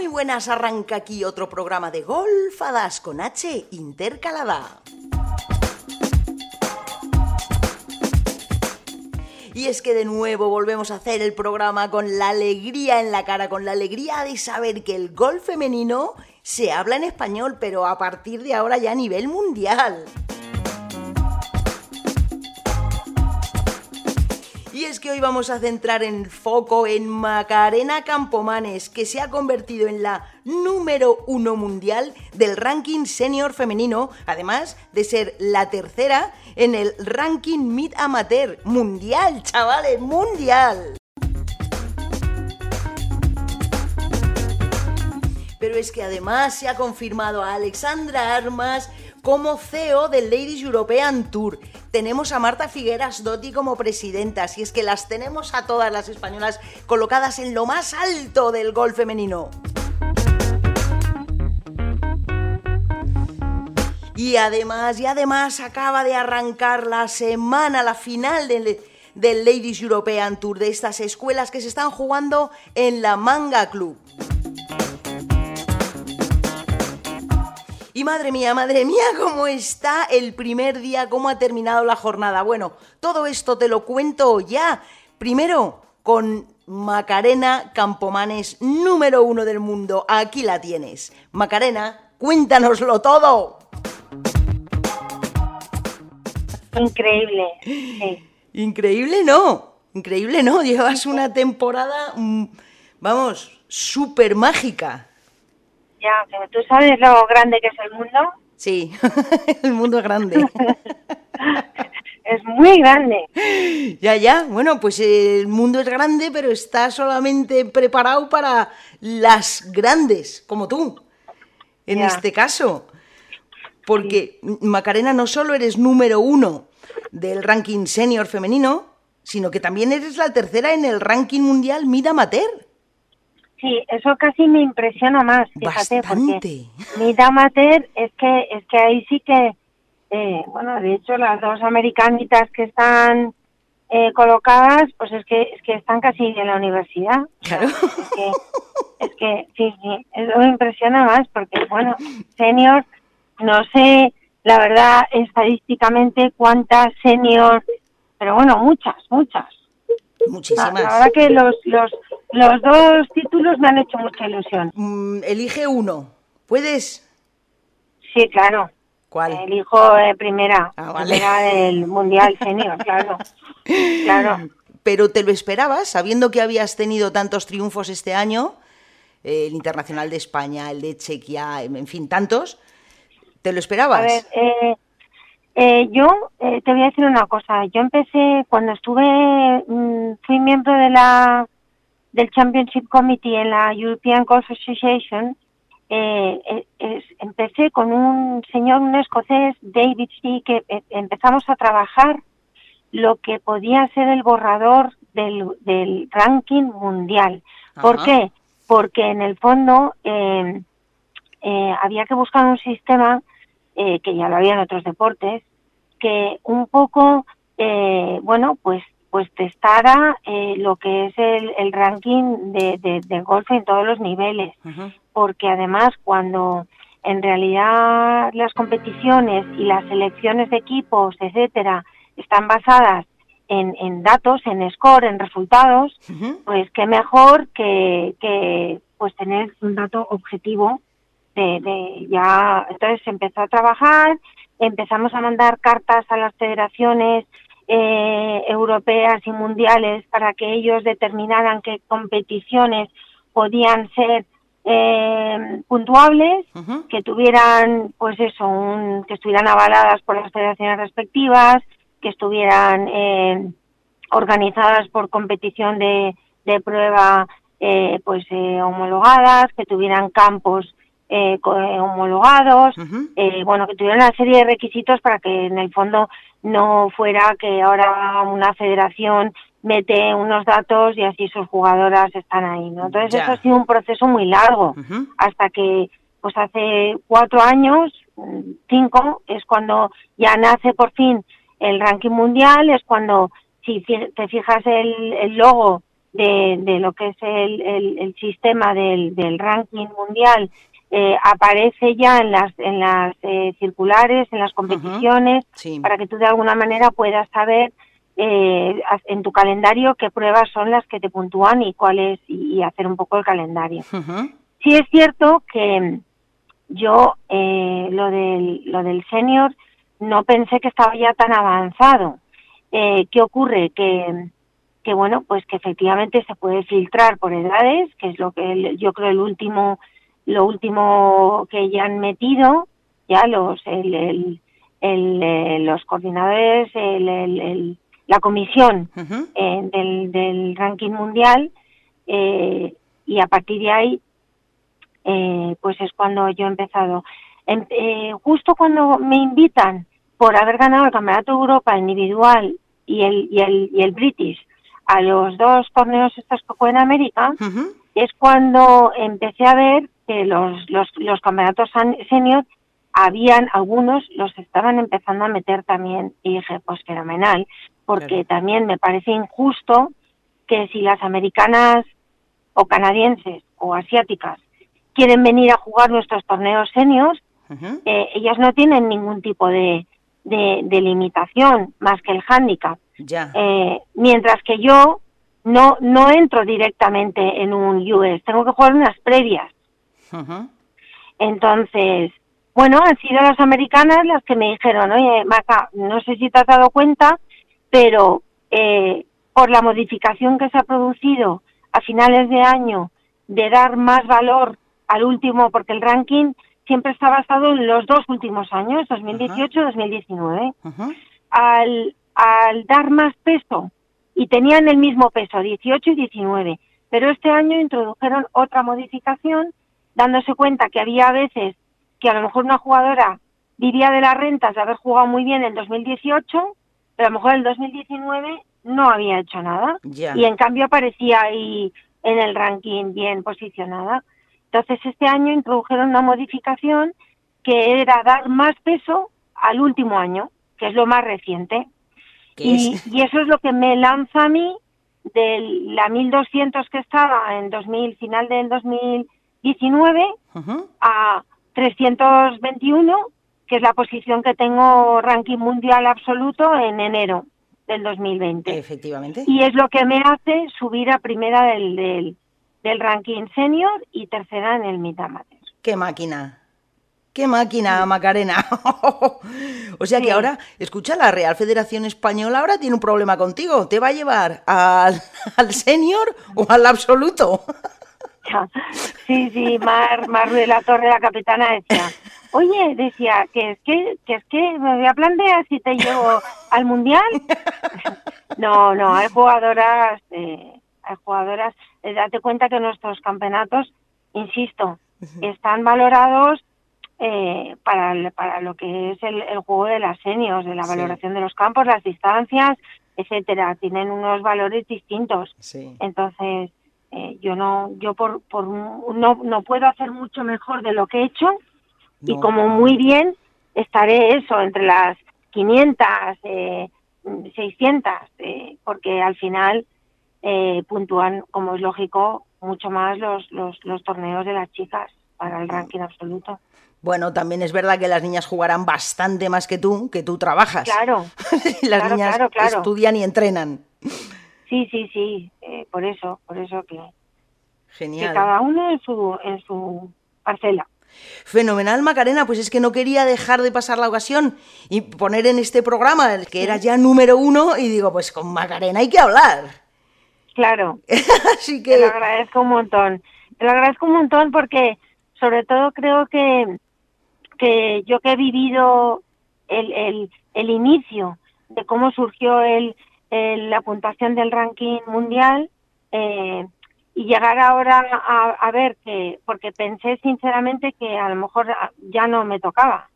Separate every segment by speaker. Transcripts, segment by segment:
Speaker 1: Muy buenas, arranca aquí otro programa de Golfadas con H intercalada. Y es que de nuevo volvemos a hacer el programa con la alegría en la cara, con la alegría de saber que el golf femenino se habla en español, pero a partir de ahora ya a nivel mundial. Y es que hoy vamos a centrar en foco en Macarena Campomanes, que se ha convertido en la número uno mundial del ranking senior femenino, además de ser la tercera en el ranking mid amateur mundial, chavales, mundial. Pero es que además se ha confirmado a Alexandra Armas como CEO del Ladies European Tour. Tenemos a Marta Figueras Dotti como presidenta, así es que las tenemos a todas las españolas colocadas en lo más alto del golf femenino. Y además, y además acaba de arrancar la semana, la final del, del Ladies European Tour, de estas escuelas que se están jugando en la Manga Club. Y madre mía, madre mía, cómo está el primer día, cómo ha terminado la jornada. Bueno, todo esto te lo cuento ya. Primero, con Macarena Campomanes, número uno del mundo. Aquí la tienes. Macarena, cuéntanoslo todo.
Speaker 2: Increíble. Sí.
Speaker 1: Increíble no. Increíble no. Llevas una temporada, mm, vamos, súper mágica.
Speaker 2: Ya, pero tú sabes lo grande que es el mundo.
Speaker 1: Sí, el mundo es grande.
Speaker 2: es muy grande.
Speaker 1: Ya, ya. Bueno, pues el mundo es grande, pero está solamente preparado para las grandes, como tú, en
Speaker 2: Ya.
Speaker 1: este caso. Porque, Macarena, no solo eres número uno del ranking senior femenino, sino que también eres la tercera en el ranking mundial mid amateur.
Speaker 2: Sí, eso casi me impresiona más, fíjate,
Speaker 1: Bastante.
Speaker 2: porque mi amateur es que es que ahí sí que, eh, bueno, de hecho las dos americanitas que están eh, colocadas, pues es que es que están casi en la universidad.
Speaker 1: Claro.
Speaker 2: Es que, es que sí, sí, eso me impresiona más porque, bueno, senior, no sé, la verdad, estadísticamente cuántas senior, pero bueno, muchas, muchas. La,
Speaker 1: Muchísimas.
Speaker 2: la verdad que los, los, los dos títulos me han hecho mucha ilusión.
Speaker 1: Mm, elige uno. ¿Puedes?
Speaker 2: Sí, claro.
Speaker 1: ¿Cuál?
Speaker 2: Elijo eh, primera,
Speaker 1: Ah, vale.
Speaker 2: primera del Mundial Senior, claro. Claro.
Speaker 1: Pero te lo esperabas, sabiendo que habías tenido tantos triunfos este año, eh, el Internacional de España, el de Chequia, en fin, tantos. ¿Te lo esperabas?
Speaker 2: A ver, eh, eh, yo eh, te voy a decir una cosa. Yo empecé cuando estuve, mm, fui miembro de la del Championship Committee en la European Golf Association. eh, eh, empecé con un señor, un escocés, David C, que eh, empezamos a trabajar lo que podía ser el borrador del, del ranking mundial. ¿Por
Speaker 1: Ajá.
Speaker 2: qué? Porque en el fondo eh, eh, había que buscar un sistema eh, que ya lo había en otros deportes que un poco bueno pues pues testara eh, lo que es el, el ranking de, de, del golf en todos los niveles. Porque además cuando en realidad las competiciones y las selecciones de equipos etcétera están basadas en, en datos en score en resultados pues qué mejor que, que pues tener un dato objetivo de, de ya entonces se empezó a trabajar empezamos a mandar cartas a las federaciones eh, europeas y mundiales para que ellos determinaran qué competiciones podían ser eh, puntuables que tuvieran pues eso un, que estuvieran avaladas por las federaciones respectivas que estuvieran eh, organizadas por competición de, de prueba eh, pues eh, homologadas que tuvieran campos eh, homologados eh, bueno que tuvieran una serie de requisitos para que en el fondo no fuera que ahora una federación mete unos datos y así sus jugadoras están ahí no entonces
Speaker 1: Ya.
Speaker 2: eso ha sido un proceso muy largo hasta que pues hace cuatro años, cinco, es cuando ya nace por fin el ranking mundial, es cuando, si te fijas el, el logo de, lo que es el, el, sistema del, del, ranking mundial eh, aparece ya en las, en las eh, circulares, en las competiciones, para que tú de alguna manera puedas saber eh, en tu calendario qué pruebas son las que te puntúan y cuáles, y, hacer un poco el calendario. Sí es cierto que yo lo del, lo del senior no pensé que estaba ya tan avanzado. ¿Qué ocurre? Que que bueno, pues que efectivamente se puede filtrar por edades, que es lo que yo creo el último, lo último que ya han metido, ya los, el, el, eh, los coordinadores, el, la comisión eh, del, del, ranking mundial, eh, y a partir de ahí, pues es cuando yo he empezado. justo cuando me invitan por haber ganado el Campeonato de Europa individual y el, y el, y el British a los dos torneos estos que fue en América, es cuando empecé a ver que los, los, los campeonatos senior habían algunos, los estaban empezando a meter también, y dije, pues fenomenal, porque también me parece injusto que si las americanas o canadienses o asiáticas quieren venir a jugar nuestros torneos seniors, eh, ellas no tienen ningún tipo de, de, de limitación más que el handicap. Eh, mientras que yo no, no entro directamente en un US, tengo que jugar unas previas. Entonces, bueno, han sido las americanas las que me dijeron, oye, Maca, no sé si te has dado cuenta, pero eh, por la modificación que se ha producido a finales de año de dar más valor al último, porque el ranking siempre está basado en los dos últimos años, 2018-2019. Al, al dar más peso, y tenían el mismo peso, 18 y 19, pero este año introdujeron otra modificación, dándose cuenta que había veces que a lo mejor una jugadora vivía de las rentas de haber jugado muy bien en 2018, pero a lo mejor en 2019 no había hecho nada. Y en cambio aparecía ahí en el ranking bien posicionada. Entonces este año introdujeron una modificación que era dar más peso al último año, que es lo más reciente. Y, eso es lo que me lanza a mí de la 1200 que estaba en 2000, final del 2019 a 321, que es la posición que tengo ranking mundial absoluto en enero del 2020.
Speaker 1: Efectivamente.
Speaker 2: Y es lo que me hace subir a primera del, del, del ranking senior y tercera en el mid amateur.
Speaker 1: ¡Qué máquina! ¡Qué máquina, Macarena! o sea que ahora, escucha, la Real Federación Española ahora tiene un problema contigo. ¿Te va a llevar al, al senior o al absoluto?
Speaker 2: Sí, sí, Mar, Mar de la Torre, la capitana, decía, oye, decía, que es que, que es que me voy a plantear si te llevo al Mundial. no, no, hay jugadoras, eh, hay jugadoras, eh, date cuenta que nuestros campeonatos, insisto, están valorados eh, para, para lo que es el, juego de las senios, de la valoración de los campos, las distancias, etcétera. Tienen unos valores distintos. Entonces, eh, yo no, yo por, por no, no puedo hacer mucho mejor de lo que he hecho y como muy bien estaré eso entre las 500, eh, 600, eh, porque al final eh, puntúan, como es lógico, mucho más los, los, los torneos de las chicas para el ranking absoluto.
Speaker 1: Bueno, también es verdad que las niñas jugarán bastante más que tú, que tú trabajas.
Speaker 2: Claro.
Speaker 1: las niñas estudian y entrenan.
Speaker 2: Sí, sí, sí, eh, por eso, por eso que,
Speaker 1: Genial.
Speaker 2: que cada uno en su, en su parcela.
Speaker 1: Fenomenal, Macarena. Pues es que no quería dejar de pasar la ocasión y poner en este programa, el que era ya número uno, y digo, pues con Macarena hay que hablar.
Speaker 2: Claro.
Speaker 1: Así que...
Speaker 2: Te lo agradezco un montón. Te lo agradezco un montón porque sobre todo creo que que yo que he vivido el, el, el inicio de cómo surgió el, la puntuación del ranking mundial eh, y llegar ahora a, a, ver que, porque pensé sinceramente que a lo mejor ya no me tocaba,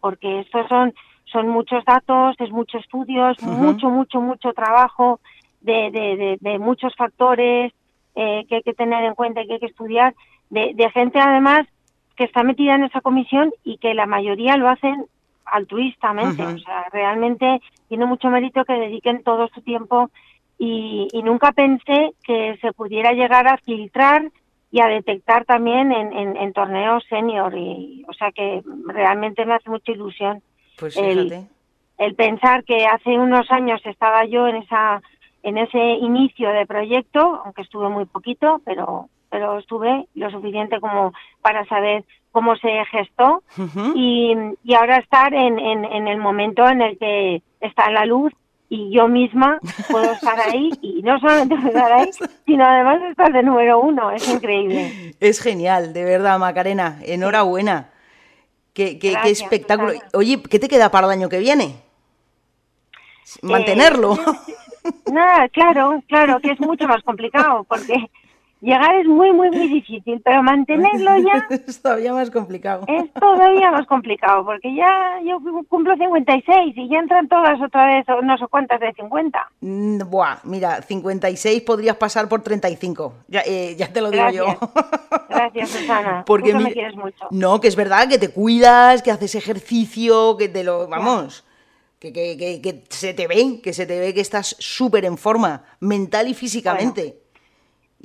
Speaker 2: porque estos son, son muchos datos, es mucho estudios, mucho, mucho, mucho trabajo de, de, de, muchos factores eh, que hay que tener en cuenta y que hay que estudiar, de, de gente además que está metida en esa comisión y que la mayoría lo hacen altruistamente. O sea, realmente tiene mucho mérito que dediquen todo su tiempo y, nunca pensé que se pudiera llegar a filtrar y a detectar también en, torneos senior. Y, o sea que realmente me hace mucha ilusión.
Speaker 1: Pues el,
Speaker 2: el pensar que hace unos años estaba yo en esa en ese inicio de proyecto, aunque estuve muy poquito, pero pero estuve lo suficiente como para saber cómo se gestó y, y, ahora estar en, en, en, el momento en el que está la luz y yo misma puedo estar ahí y no solamente estar ahí, sino además estar de número uno. Es increíble.
Speaker 1: Es genial, de verdad, Macarena. Enhorabuena. Qué, qué, qué espectáculo. Oye, ¿qué te queda para el año que viene? Eh, Mantenerlo.
Speaker 2: nada, claro, claro, que es mucho más complicado porque Llegar es muy, muy, muy difícil, pero mantenerlo ya...
Speaker 1: es todavía más complicado.
Speaker 2: Es todavía más complicado, porque ya yo cumplo 56 y ya entran todas otra vez, no sé cuántas de 50.
Speaker 1: Mm, buah, mira, 56 podrías pasar por 35, ya, eh, ya te lo digo yo.
Speaker 2: Gracias, Susana.
Speaker 1: Porque
Speaker 2: me quieres mucho.
Speaker 1: No, que es verdad, que te cuidas, que haces ejercicio, que te lo... Vamos... Que, que, que, se te ve, que se te ve que estás súper en forma, mental y físicamente.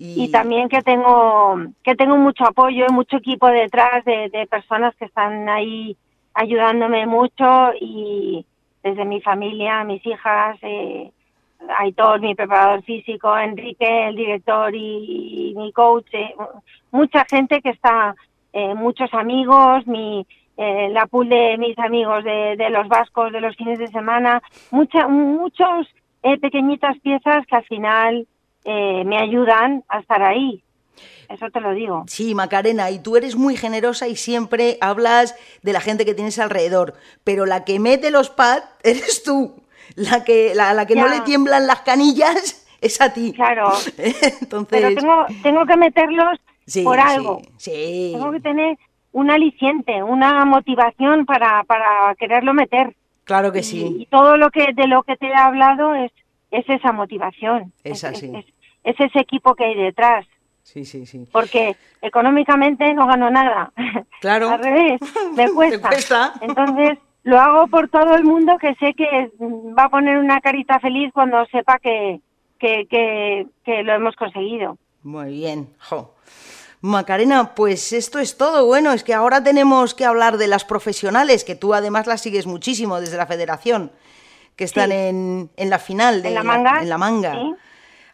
Speaker 2: Y... también que tengo que tengo mucho apoyo y mucho equipo detrás de, personas que están ahí ayudándome mucho y desde mi familia, mis hijas, eh, Aitor, mi preparador físico, Enrique, el director y, mi coach, eh, mucha gente que está, eh, muchos amigos, mi, eh, la pool de mis amigos de, de, los vascos de los fines de semana, mucha, muchos pequeñitas piezas que al final eh, me ayudan a estar ahí. Eso te lo digo.
Speaker 1: Sí, Macarena, y tú eres muy generosa y siempre hablas de la gente que tienes alrededor, pero la que mete los pads eres tú. La que, la, la que no le tiemblan las canillas es a ti.
Speaker 2: Claro. Entonces... Pero tengo, tengo que meterlos por algo.
Speaker 1: Sí,
Speaker 2: Tengo que tener un aliciente, una motivación para, para quererlo meter.
Speaker 1: Claro que sí.
Speaker 2: Y, todo lo que de lo que te he hablado es es esa motivación.
Speaker 1: Es así.
Speaker 2: Es, ese equipo que hay detrás.
Speaker 1: Sí, sí, sí.
Speaker 2: Porque económicamente no gano nada.
Speaker 1: Claro.
Speaker 2: Al revés, me cuesta. Entonces, lo hago por todo el mundo que sé que va a poner una carita feliz cuando sepa que, que, que, lo hemos conseguido.
Speaker 1: Muy bien. Jo. Macarena, pues esto es todo. Bueno, es que ahora tenemos que hablar de las profesionales, que tú además las sigues muchísimo desde la federación que están en, en, la final de
Speaker 2: en la manga.
Speaker 1: en la manga.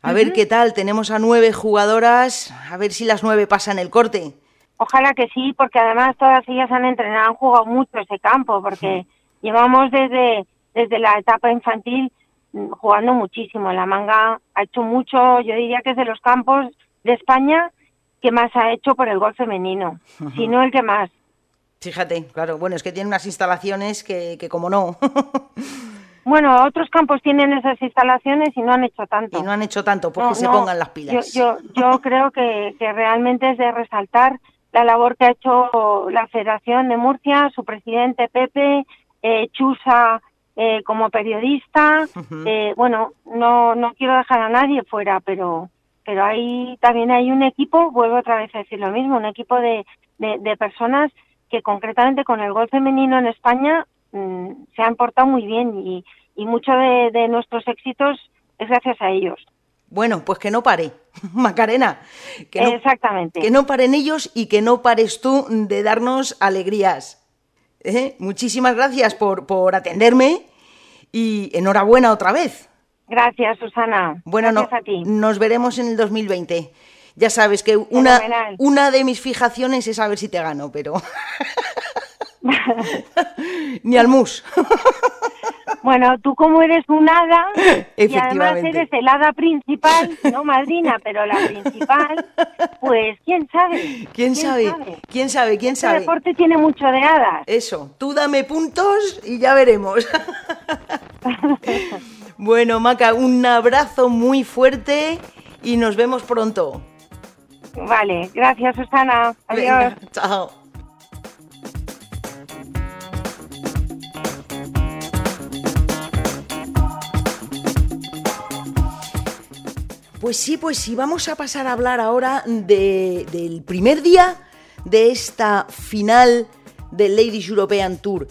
Speaker 1: A ver qué tal, tenemos a nueve jugadoras, a ver si las nueve pasan el corte.
Speaker 2: Ojalá que sí, porque además todas ellas han entrenado, han jugado mucho ese campo, porque llevamos desde, desde la etapa infantil mm, jugando muchísimo. La manga ha hecho mucho, yo diría que es de los campos de España que más ha hecho por el gol femenino, si no el que más.
Speaker 1: Fíjate, claro, bueno, es que tiene unas instalaciones que, que como no.
Speaker 2: Bueno, otros campos tienen esas instalaciones y no han hecho tanto.
Speaker 1: Y no han hecho tanto, porque se pongan las pilas.
Speaker 2: Yo, yo, creo que, que, realmente es de resaltar la labor que ha hecho la Federación de Murcia, su presidente Pepe, eh, Chusa eh, como periodista. eh, bueno, no, no quiero dejar a nadie fuera, pero pero ahí también hay un equipo, vuelvo otra vez a decir lo mismo, un equipo de, de, de personas que concretamente con el gol femenino en España Mm, se han portado muy bien y, y mucho de, nuestros éxitos es gracias a ellos.
Speaker 1: Bueno, pues que no pare, Macarena. Que no,
Speaker 2: Exactamente.
Speaker 1: Que no paren ellos y que no pares tú de darnos alegrías. ¿Eh? Muchísimas gracias por, por atenderme y enhorabuena otra vez.
Speaker 2: Gracias, Susana.
Speaker 1: Bueno,
Speaker 2: gracias a ti.
Speaker 1: nos veremos en el 2020. Ya sabes que una, una de mis fijaciones es a ver si te gano, pero... Ni al mus.
Speaker 2: Bueno, tú como eres un hada y además eres el hada principal, no madrina, pero la principal, pues quién sabe.
Speaker 1: ¿Quién, sabe? ¿Quién sabe? ¿Quién este sabe?
Speaker 2: El deporte tiene mucho de hadas.
Speaker 1: Eso, tú dame puntos y ya veremos. bueno, Maca, un abrazo muy fuerte y nos vemos pronto.
Speaker 2: Vale, gracias Susana. Adiós.
Speaker 1: chao. Pues sí, pues sí, vamos a pasar a hablar ahora de, del primer día de esta final del Ladies European Tour,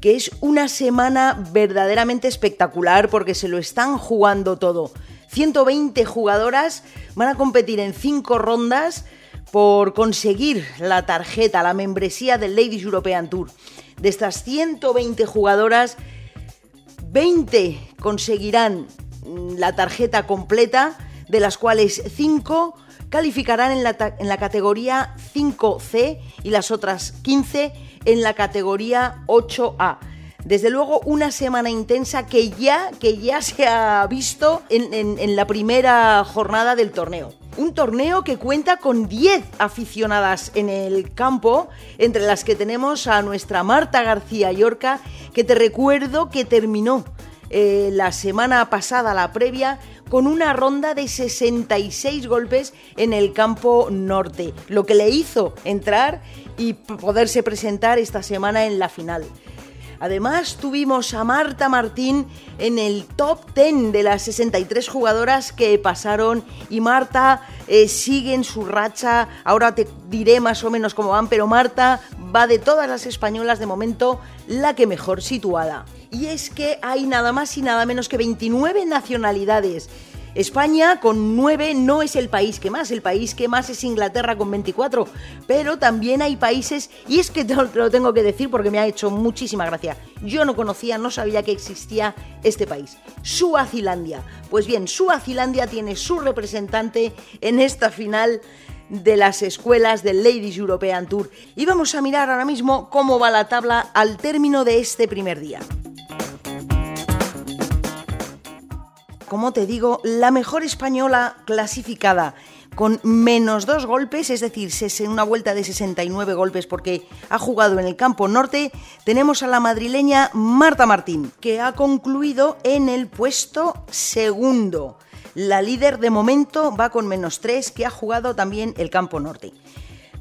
Speaker 1: que es una semana verdaderamente espectacular porque se lo están jugando todo. 120 jugadoras van a competir en cinco rondas por conseguir la tarjeta, la membresía del Ladies European Tour. De estas 120 jugadoras, 20 conseguirán la tarjeta completa, de las cuales 5 calificarán en la, en la, categoría 5C y las otras 15 en la categoría 8A. Desde luego una semana intensa que ya, que ya se ha visto en, en la primera jornada del torneo. Un torneo que cuenta con 10 aficionadas en el campo, entre las que tenemos a nuestra Marta García Yorca, que te recuerdo que terminó eh, la semana pasada, la previa, con una ronda de 66 golpes en el campo norte, lo que le hizo entrar y poderse presentar esta semana en la final. Además, tuvimos a Marta Martín en el top 10 de las 63 jugadoras que pasaron y Marta eh, sigue en su racha. Ahora te diré más o menos cómo van, pero Marta va de todas las españolas de momento la que mejor situada. Y es que hay nada más y nada menos que 29 nacionalidades España con 9 no es el país que más, el país que más es Inglaterra con 24, pero también hay países, y es que te lo tengo que decir porque me ha hecho muchísima gracia, yo no conocía, no sabía que existía este país, Suazilandia. Pues bien, Suazilandia tiene su representante en esta final de las escuelas del Ladies European Tour. Y vamos a mirar ahora mismo cómo va la tabla al término de este primer día. Como te digo, la mejor española clasificada con menos dos golpes, es decir, una vuelta de 69 golpes porque ha jugado en el campo norte, tenemos a la madrileña Marta Martín, que ha concluido en el puesto segundo. La líder de momento va con menos tres, que ha jugado también el campo norte.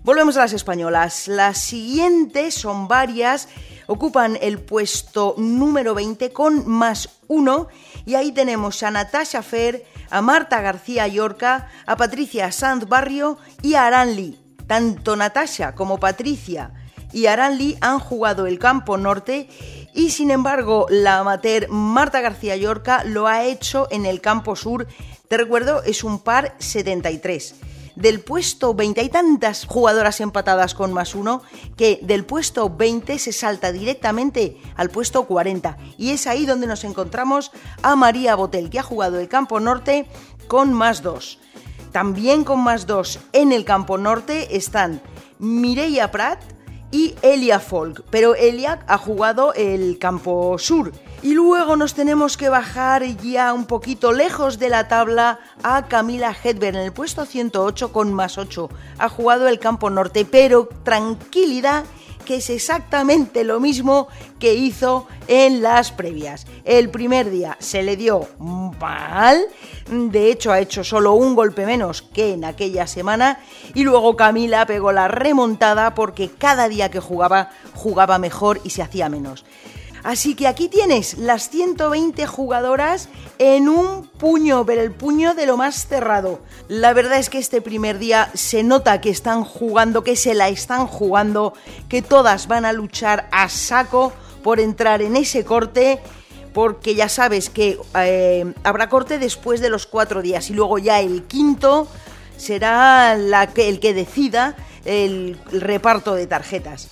Speaker 1: Volvemos a las españolas. Las siguientes son varias ocupan el puesto número 20 con más uno y ahí tenemos a Natasha Fer, a Marta García Yorca, a Patricia Sanz Barrio y a Aranli. Tanto Natasha como Patricia y Aranli han jugado el campo norte y sin embargo la amateur Marta García Yorca lo ha hecho en el campo sur. Te recuerdo, es un par 73 del puesto 20. Hay tantas jugadoras empatadas con más uno que del puesto 20 se salta directamente al puesto 40. Y es ahí donde nos encontramos a María Botel, que ha jugado el campo norte con más dos. También con más dos en el campo norte están Mireia Prat y Elia Folk, pero Elia ha jugado el campo sur. Y luego nos tenemos que bajar ya un poquito lejos de la tabla a Camila Hedberg en el puesto 108 con más 8. Ha jugado el campo norte, pero tranquilidad que es exactamente lo mismo que hizo en las previas. El primer día se le dio mal, de hecho ha hecho solo un golpe menos que en aquella semana y luego Camila pegó la remontada porque cada día que jugaba jugaba mejor y se hacía menos. Así que aquí tienes las 120 jugadoras en un puño, pero el puño de lo más cerrado. La verdad es que este primer día se nota que están jugando, que se la están jugando, que todas van a luchar a saco por entrar en ese corte porque ya sabes que eh, habrá corte después de los cuatro días y luego ya el quinto será el que decida el reparto de tarjetas.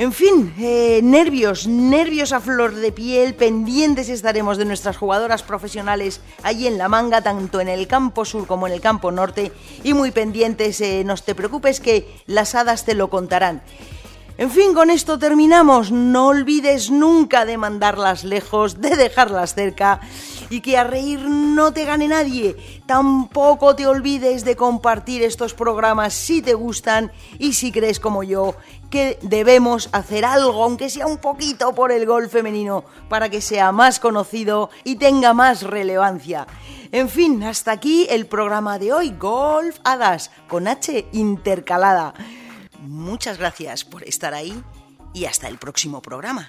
Speaker 1: En fin, eh, nervios, nervios a flor de piel, pendientes estaremos de nuestras jugadoras profesionales allí en la manga, tanto en el campo sur como en el campo norte, y muy pendientes, eh, no te preocupes que las hadas te lo contarán. En fin, con esto terminamos. No olvides nunca de mandarlas lejos, de dejarlas cerca y que a reír no te gane nadie. Tampoco te olvides de compartir estos programas si te gustan y si crees como yo que debemos hacer algo, aunque sea un poquito por el golf femenino, para que sea más conocido y tenga más relevancia. En fin, hasta aquí el programa de hoy, Golf Hadas, con H intercalada. Muchas gracias por estar ahí y hasta el próximo programa.